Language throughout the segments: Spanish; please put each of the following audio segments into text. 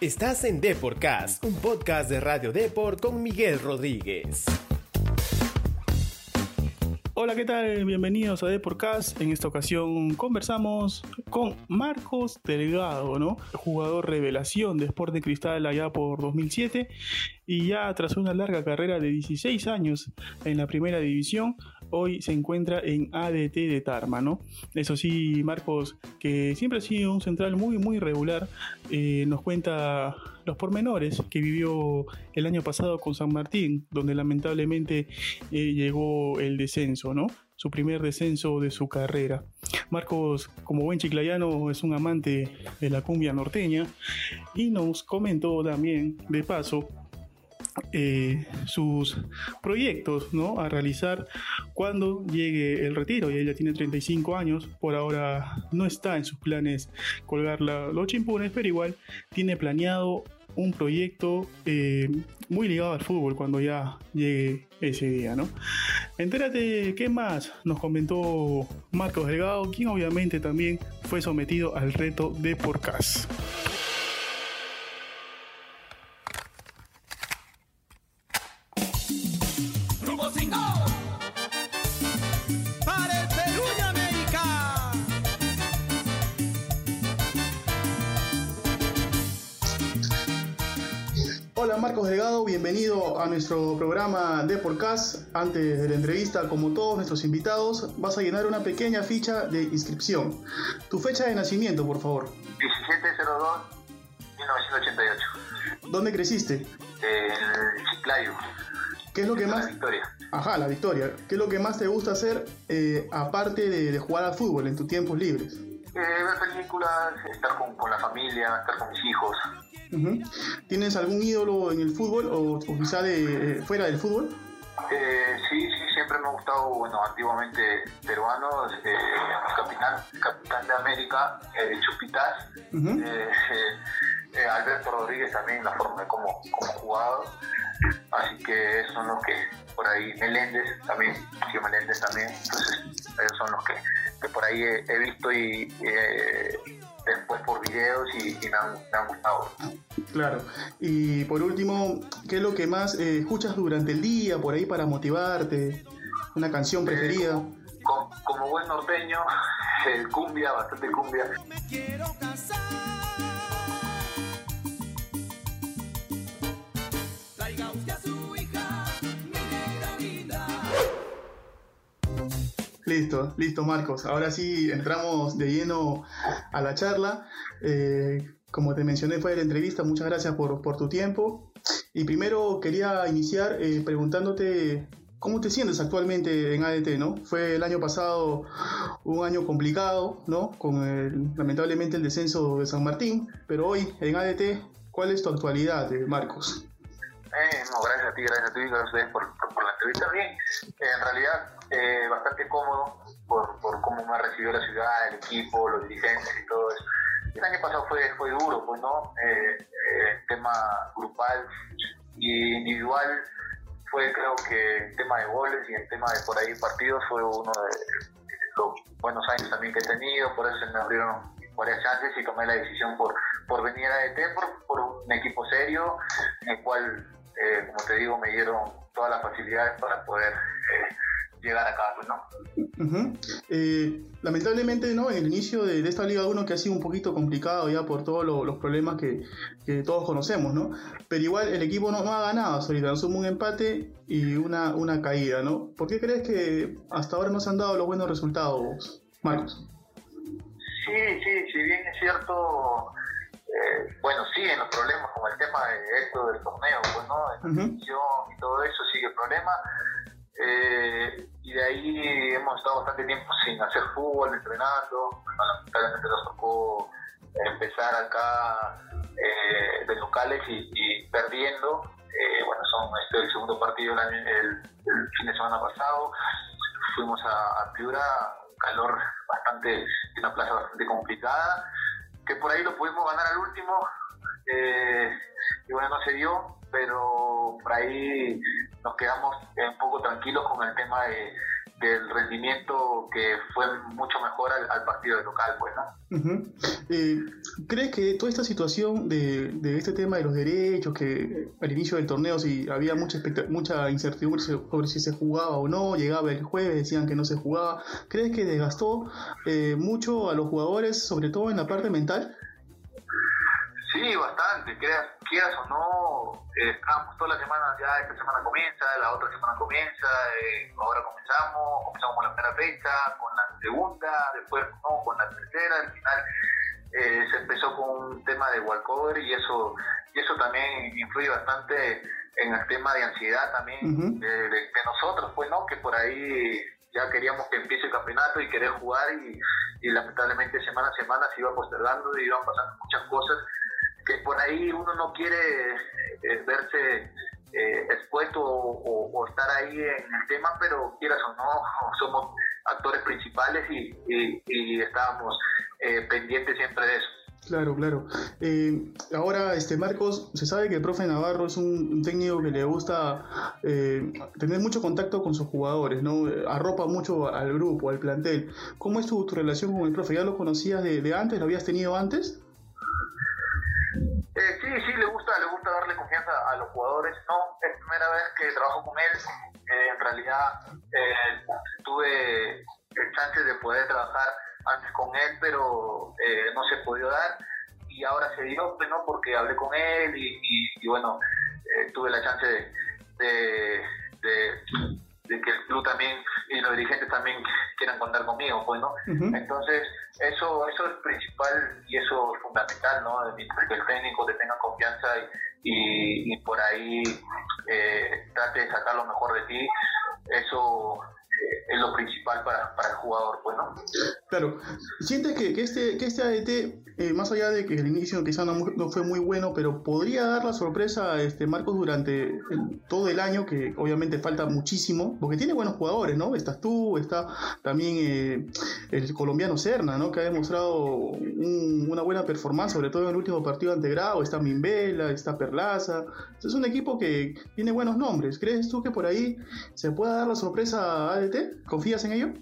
Estás en Deporcast, un podcast de Radio Deport con Miguel Rodríguez. Hola, ¿qué tal? Bienvenidos a Deporcast. En esta ocasión conversamos con Marcos Delgado, ¿no? Jugador revelación de Sport de Cristal allá por 2007 y ya tras una larga carrera de 16 años en la primera división, hoy se encuentra en ADT de Tarma, ¿no? Eso sí, Marcos, que siempre ha sido un central muy, muy regular, eh, nos cuenta los pormenores que vivió el año pasado con San Martín, donde lamentablemente eh, llegó el descenso, ¿no? Su primer descenso de su carrera. Marcos, como buen chiclayano, es un amante de la cumbia norteña y nos comentó también, de paso, eh, sus proyectos ¿no? a realizar cuando llegue el retiro. Y ella tiene 35 años, por ahora no está en sus planes colgar los chimpunes, pero igual tiene planeado un proyecto eh, muy ligado al fútbol cuando ya llegue ese día, ¿no? Entérate qué más nos comentó Marcos Delgado, quien obviamente también fue sometido al reto de Porcas. Marcos Delgado, bienvenido a nuestro programa de podcast. Antes de la entrevista, como todos nuestros invitados, vas a llenar una pequeña ficha de inscripción. Tu fecha de nacimiento, por favor. 1702-1988. ¿Dónde creciste? En Chiclayo. ¿Qué es lo que más... La Victoria. Ajá, la Victoria. ¿Qué es lo que más te gusta hacer eh, aparte de, jugar al fútbol en tus tiempos libres? Eh, ver películas, estar con, con la familia, estar con mis hijos. ¿Tienes algún ídolo en el fútbol o, quizá de, eh, fuera del fútbol? Eh, sí, sí, siempre me ha gustado, bueno, antiguamente peruano, eh, capitán, capitán de América, eh, Chupitas, Alberto Rodríguez también, la forma de cómo, cómo jugado, así que esos son los que, por ahí, Meléndez también, sí, Meléndez también, entonces esos son los que, que por ahí he, visto y después por videos y, me, han, gustado. Claro. Y por último, ¿qué es lo que más eh, escuchas durante el día por ahí para motivarte? ¿Una canción preferida? Eh, como, buen norteño, el cumbia, bastante cumbia. Me quiero casar. Listo, listo Marcos. Ahora sí entramos de lleno a la charla. Eh, como te mencioné fue la entrevista, muchas gracias por, tu tiempo. Y primero quería iniciar eh, preguntándote cómo te sientes actualmente en ADT, ¿no? Fue el año pasado un año complicado, ¿no? Con el, lamentablemente el descenso de San Martín, pero hoy en ADT, ¿cuál es tu actualidad, eh, Marcos? Eh, no, gracias a ti, gracias a ti, gracias a ustedes por, por, la entrevista. Bien, en realidad eh, bastante cómodo por, por cómo me ha recibido la ciudad, el equipo, los dirigentes y todo eso. El año pasado fue, fue duro, pues, ¿no? Eh, eh tema grupal y individual fue, creo que, el tema de goles y el tema de por ahí partidos fue uno de, los buenos años también que he tenido, por eso se me abrieron varias chances y tomé la decisión por, por venir a ET, por, por un equipo serio, en el cual eh, como te digo, me dieron todas las facilidades para poder eh, llegar acá, pues, ¿no? Eh, lamentablemente, ¿no? En el inicio de, esta Liga 1 que ha sido un poquito complicado ya por todos los problemas que, todos conocemos, ¿no? Pero igual el equipo no, ha ganado ahorita, suma un empate y una, una caída, ¿no? ¿Por qué crees que hasta ahora no se han dado los buenos resultados, Marcos? Sí, sí, si bien es cierto, eh, bueno, siguen los problemas con el tema de esto del torneo, pues, ¿no? En la y todo eso sigue el problema. Eh, y de ahí hemos estado bastante tiempo sin hacer fútbol, entrenando. lamentablemente nos tocó empezar acá eh, de locales y, perdiendo. bueno, son este el segundo partido el, fin de semana pasado. Fuimos a, a Piura, calor bastante, una plaza bastante complicada que por ahí lo pudimos ganar al último, eh, y bueno, no se dio, pero por ahí nos quedamos un poco tranquilos con el tema de, del rendimiento que fue mucho mejor al, partido de local, pues, ¿no? Eh, ¿Crees que toda esta situación de, de, este tema de los derechos, que al inicio del torneo si había mucha mucha incertidumbre sobre si se jugaba o no, llegaba el jueves, decían que no se jugaba, ¿crees que desgastó eh, mucho a los jugadores, sobre todo en la parte mental? Sí, bastante, quieras, quieras o no, eh, estábamos todas las semanas, ya esta semana comienza, la otra semana comienza, eh, ahora comenzamos, comenzamos con la primera fecha, con la segunda, después no, con la tercera, al final eh, se empezó con un tema de walkover y eso, y eso también influye bastante en el tema de ansiedad también de, nosotros, pues no, que por ahí ya queríamos que empiece el campeonato y querer jugar y, y lamentablemente semana a semana se iba postergando y iban pasando muchas cosas por ahí uno no quiere eh, verse eh, expuesto o, estar ahí en el tema, pero quieras o no, somos actores principales y, estábamos eh, pendientes siempre de eso. Claro, claro. ahora, este Marcos, se sabe que el profe Navarro es un, técnico que le gusta tener mucho contacto con sus jugadores, ¿no? Arropa mucho al grupo, al plantel. ¿Cómo es tu, relación con el profe? ¿Ya lo conocías de antes? ¿Lo habías tenido antes? Eh, sí, sí, le gusta, le gusta darle confianza a los jugadores. No, es primera vez que trabajo con él. Eh, en realidad eh, tuve el chance de poder trabajar antes con él, pero no se pudo dar. Y ahora se dio, pues, ¿no? porque hablé con él y, bueno, tuve la chance de, que el club también y los dirigentes también quieran contar conmigo, pues, ¿no? Entonces, eso, eso es principal y eso es fundamental, ¿no? Que el técnico te tenga confianza y, y, por ahí eh, trate de sacar lo mejor de ti. Eso es lo principal para, para el jugador, pues, ¿no? Claro, sientes que, este, que este ADT, eh, más allá de que el inicio quizá no, fue muy bueno, pero podría dar la sorpresa a este Marcos durante todo el año, que obviamente falta muchísimo, porque tiene buenos jugadores, ¿no? Estás tú, está también eh, el colombiano Serna, ¿no? Que ha demostrado una buena performance, sobre todo en el último partido ante está Mimbela, está Perlaza, es un equipo que tiene buenos nombres. ¿Crees tú que por ahí se pueda dar la sorpresa a ADT? ¿Confías en ello?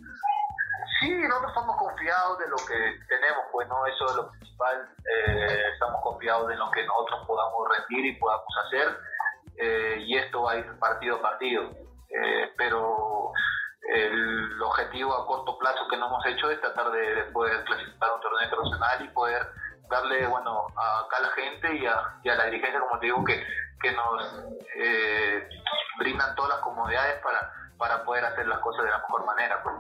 Sí, nosotros estamos confiados de lo que tenemos, pues no, eso es lo principal. Eh, estamos confiados de lo que nosotros podamos rendir y podamos hacer. Eh, y esto va a ir partido a partido. Eh, pero el objetivo a corto plazo que no hemos hecho es tratar de, poder clasificar un torneo internacional y poder darle, bueno, acá a la gente y a, y a la dirigencia, como te digo, que, que nos brindan todas las comodidades para para poder hacer las cosas de la mejor manera. Pues.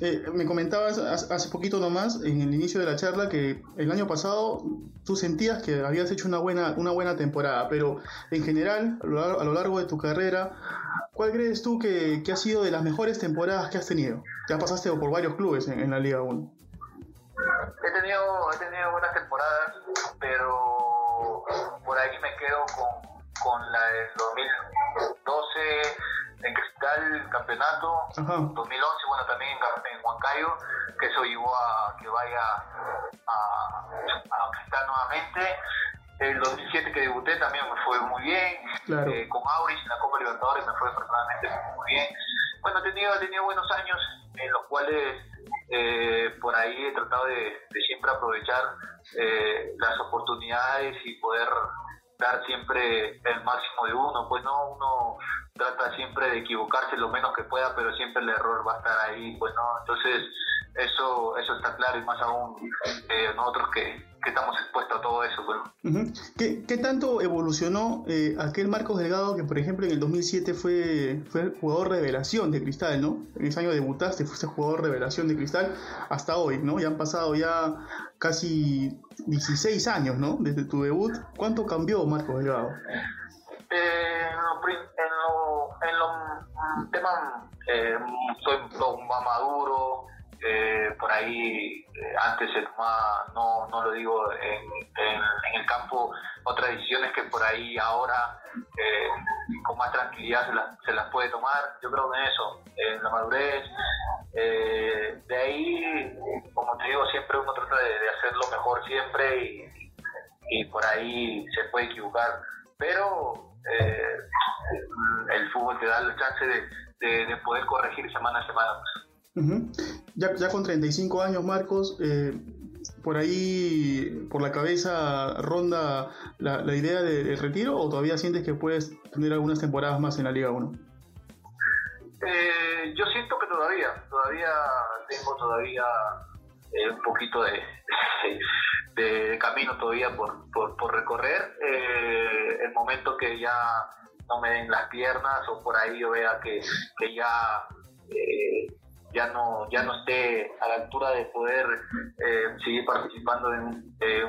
Eh, me comentabas hace poquito nomás, en el inicio de la charla, que el año pasado tú sentías que habías hecho una buena, una buena temporada, pero en general, a lo, largo de tu carrera, ¿cuál crees tú que, que, ha sido de las mejores temporadas que has tenido? Ya pasaste por varios clubes en, la Liga 1. He tenido, he tenido buenas temporadas, pero por ahí me quedo con, con la del 2012 en Cristal campeonato, 2011, bueno, también en, Huancayo, que eso llevó a que vaya a, a nuevamente. El 2007 que debuté también me fue muy bien, eh, con Auris en la Copa Libertadores me fue personalmente muy bien. Bueno, he tenido, he tenido buenos años en los cuales eh, por ahí he tratado de, siempre aprovechar eh, las oportunidades y poder dar siempre el máximo de uno, pues no, uno trata siempre de equivocarse lo menos que pueda, pero siempre el error va a estar ahí, pues no, entonces eso eso está claro y más aún eh, nosotros que, estamos expuestos a todo eso. Pues. ¿Qué, tanto evolucionó eh, aquel Marcos Delgado que por ejemplo en el 2007 fue, fue jugador revelación de Cristal, ¿no? En ese año debutaste, fuiste jugador revelación de Cristal hasta hoy, ¿no? Ya han pasado ya casi 16 años, ¿no? Desde tu debut. ¿Cuánto cambió Marcos Delgado? Eh, en lo, en lo, tema, eh, soy más maduro, eh, por ahí antes se tomaba, no, no lo digo en, en, el campo, otras decisiones que por ahí ahora eh, con más tranquilidad se las, se las puede tomar. Yo creo que en eso, en la madurez. de ahí, como te digo, siempre uno trata de, de hacerlo mejor siempre y, por ahí se puede equivocar. Pero el fútbol te da la chance de, de, poder corregir semana a semana. Ya, ya con 35 años, Marcos, eh, por ahí, por la cabeza, ronda la, idea del retiro o todavía sientes que puedes tener algunas temporadas más en la Liga 1? Eh, yo siento que todavía, todavía tengo todavía eh, un poquito de, camino todavía por, por, recorrer. Eh, el momento que ya no me den las piernas o por ahí yo vea que, que ya ya no ya no esté a la altura de poder seguir participando en,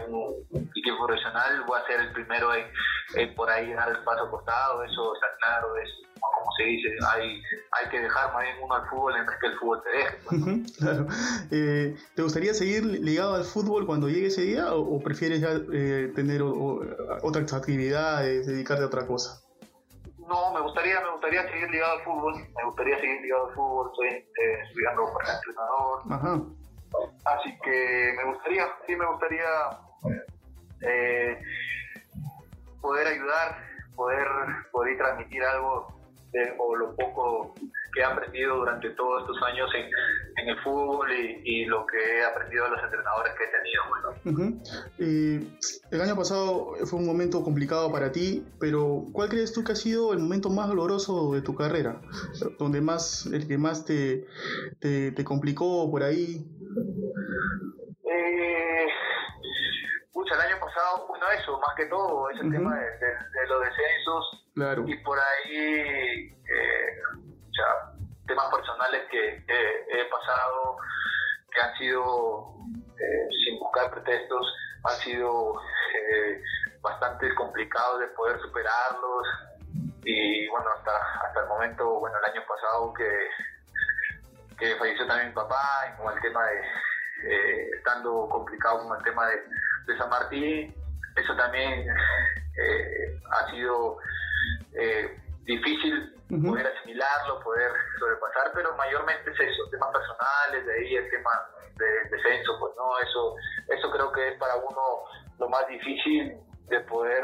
un, equipo profesional, voy a ser el primero en, por ahí dar el paso costado, eso está claro, es como se dice, hay, hay que dejar más bien uno al fútbol en vez que el fútbol te deje. Pues, claro. Eh, ¿Te gustaría seguir ligado al fútbol cuando llegue ese día o, prefieres ya eh, tener otras actividades, dedicarte a otra cosa? No, me gustaría, me gustaría seguir ligado al fútbol, me gustaría seguir ligado al fútbol, estoy eh, estudiando para entrenador. Ajá. Así que me gustaría, sí me gustaría eh, poder ayudar, poder, poder transmitir algo o lo poco que he aprendido durante todos estos años en, el fútbol y, lo que he aprendido de los entrenadores que he tenido. el año pasado fue un momento complicado para ti, pero ¿cuál crees tú que ha sido el momento más doloroso de tu carrera? Donde más, el que más te, te, complicó por ahí. Eh, el año pasado, bueno, eso, más que todo, ese tema de, de los descensos, y por ahí, temas personales que, he pasado, que han sido, eh, sin buscar pretextos, han sido eh, bastante complicados de poder superarlos. Y bueno, hasta, hasta el momento, bueno, el año pasado que, que falleció también mi papá y con el tema de, eh, estando complicado con el tema de, San Martín, eso también ha sido eh, difícil poder asimilarlo, poder sobrepasar, pero mayormente es eso, temas personales, de ahí el tema de descenso, pues no, eso, eso creo que es para uno lo más difícil de poder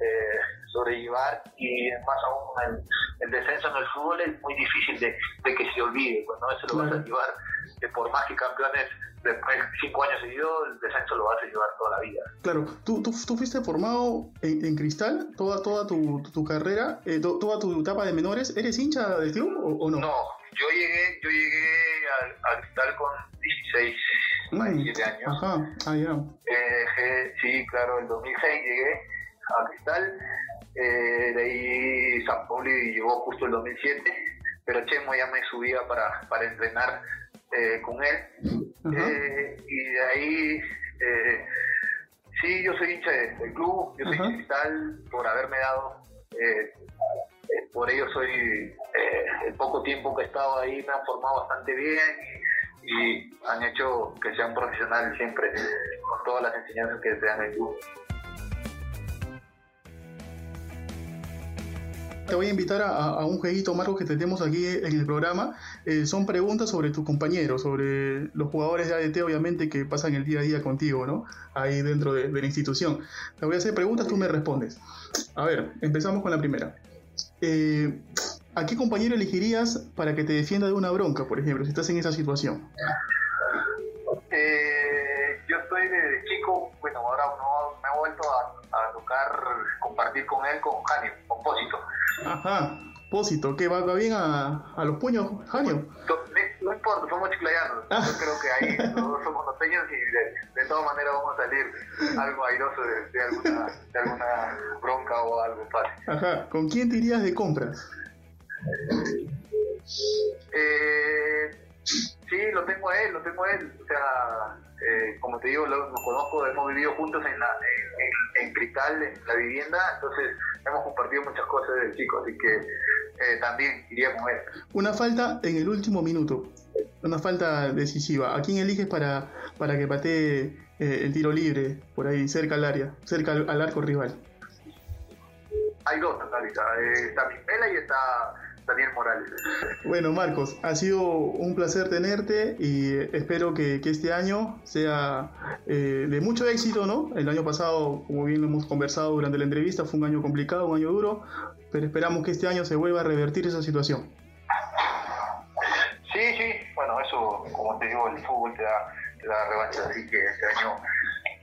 eh, sobrellevar y más aún el, el, descenso en el fútbol es muy difícil de, que se olvide, pues no, eso lo vas a llevar, que por más que campeones después cinco años seguidos, el descenso lo vas a llevar toda la vida. Claro, tú, tú, tú fuiste formado en, Cristal toda, toda tu, tu carrera, eh, toda tu etapa de menores. ¿Eres hincha del club o, no? No, yo llegué, yo llegué a, Cristal con 16, 17 mm, años. Ajá, ah, ya. Eh, sí, claro, en 2006 llegué a Cristal. Eh, de ahí San Pauli llegó justo el 2007, pero Chemo ya me subía para, para entrenar eh, con él. Eh, y de ahí, eh, sí, yo soy hincha del club, yo soy digital por haberme dado, por ello soy, el poco tiempo que he estado ahí me han formado bastante bien y, han hecho que sea un profesional siempre con todas las enseñanzas que se dan en el club. Te voy a invitar a, un jueguito, Marcos, que tenemos aquí en el programa. Eh, son preguntas sobre tus compañeros, sobre los jugadores de ADT, obviamente, que pasan el día a día contigo, ¿no? Ahí dentro de, la institución. Te voy a hacer preguntas, tú me respondes. A ver, empezamos con la primera. Eh, ¿A qué compañero elegirías para que te defienda de una bronca, por ejemplo, si estás en esa situación? Eh, yo estoy de chico, bueno, ahora no, me he vuelto a, tocar, compartir con él, con Janio, con Pósito. Ajá, Pósito, que va, bien a, a, los puños, Janio. No, importa, somos chiclayanos. Ah. Yo creo que ahí todos somos norteños y de, todas maneras vamos a salir algo airoso de, alguna, de alguna bronca o algo fácil. Ajá, ¿con quién te irías de compras? Eh, sí, lo tengo a él, lo tengo a él. O sea, eh, como te digo, lo, conozco, hemos vivido juntos en, la, en, Cristal, en la vivienda, entonces hemos compartido muchas cosas del chico, así que eh, también iría con él. Una falta en el último minuto, una falta decisiva. ¿A quién eliges para, para que patee eh, el tiro libre por ahí, cerca al área, cerca al, arco rival? Hay dos, Natalita. está Pimela y está Daniel Morales. Bueno, Marcos, ha sido un placer tenerte y espero que, este año sea eh, de mucho éxito, ¿no? El año pasado, como bien lo hemos conversado durante la entrevista, fue un año complicado, un año duro, pero esperamos que este año se vuelva a revertir esa situación. Sí, sí, bueno, eso, como te digo, el fútbol te da, te da revancha, así que este año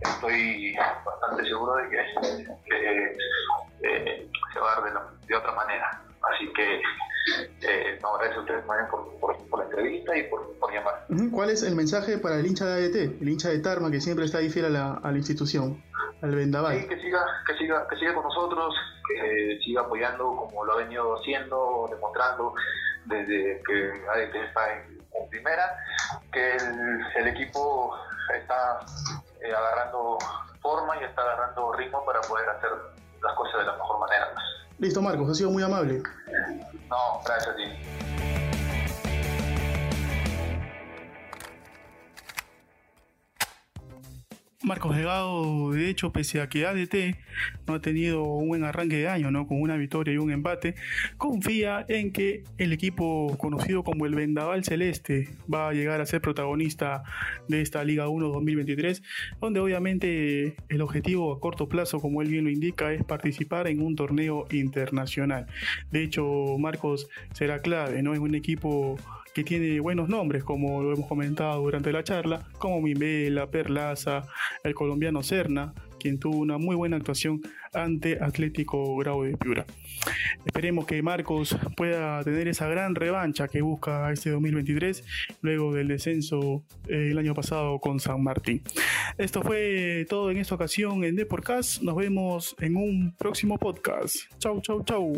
estoy bastante seguro de que, eh, se va a dar de, otra manera. Así que eh, no, gracias a ustedes por, por, la entrevista y por, llamar. ¿Cuál es el mensaje para el hincha de ADT, el hincha de Tarma que siempre está ahí fiel a la, a la institución, al vendaval? Sí, que siga, que siga, que siga con nosotros, que siga apoyando como lo ha venido haciendo, demostrando desde que ADT está en, primera, que el, el equipo está eh, agarrando forma y está agarrando ritmo para poder hacer las cosas de la mejor manera. Listo, Marcos, ha sido muy amable. No, gracias a ti. Marcos Legado, de hecho, pese a que ADT no ha tenido un buen arranque de año, ¿no? Con una victoria y un empate, confía en que el equipo conocido como el Vendaval Celeste va a llegar a ser protagonista de esta Liga 1 2023, donde obviamente el objetivo a corto plazo, como él bien lo indica, es participar en un torneo internacional. De hecho, Marcos será clave, ¿no? Es un equipo que tiene buenos nombres, como lo hemos comentado durante la charla, como Mimela, Perlaza, el colombiano Serna, quien tuvo una muy buena actuación ante Atlético Grau de Piura. Esperemos que Marcos pueda tener esa gran revancha que busca este 2023 luego del descenso eh, el año pasado con San Martín. Esto fue todo en esta ocasión en Deporcast. Nos vemos en un próximo podcast. Chau, chau, chau.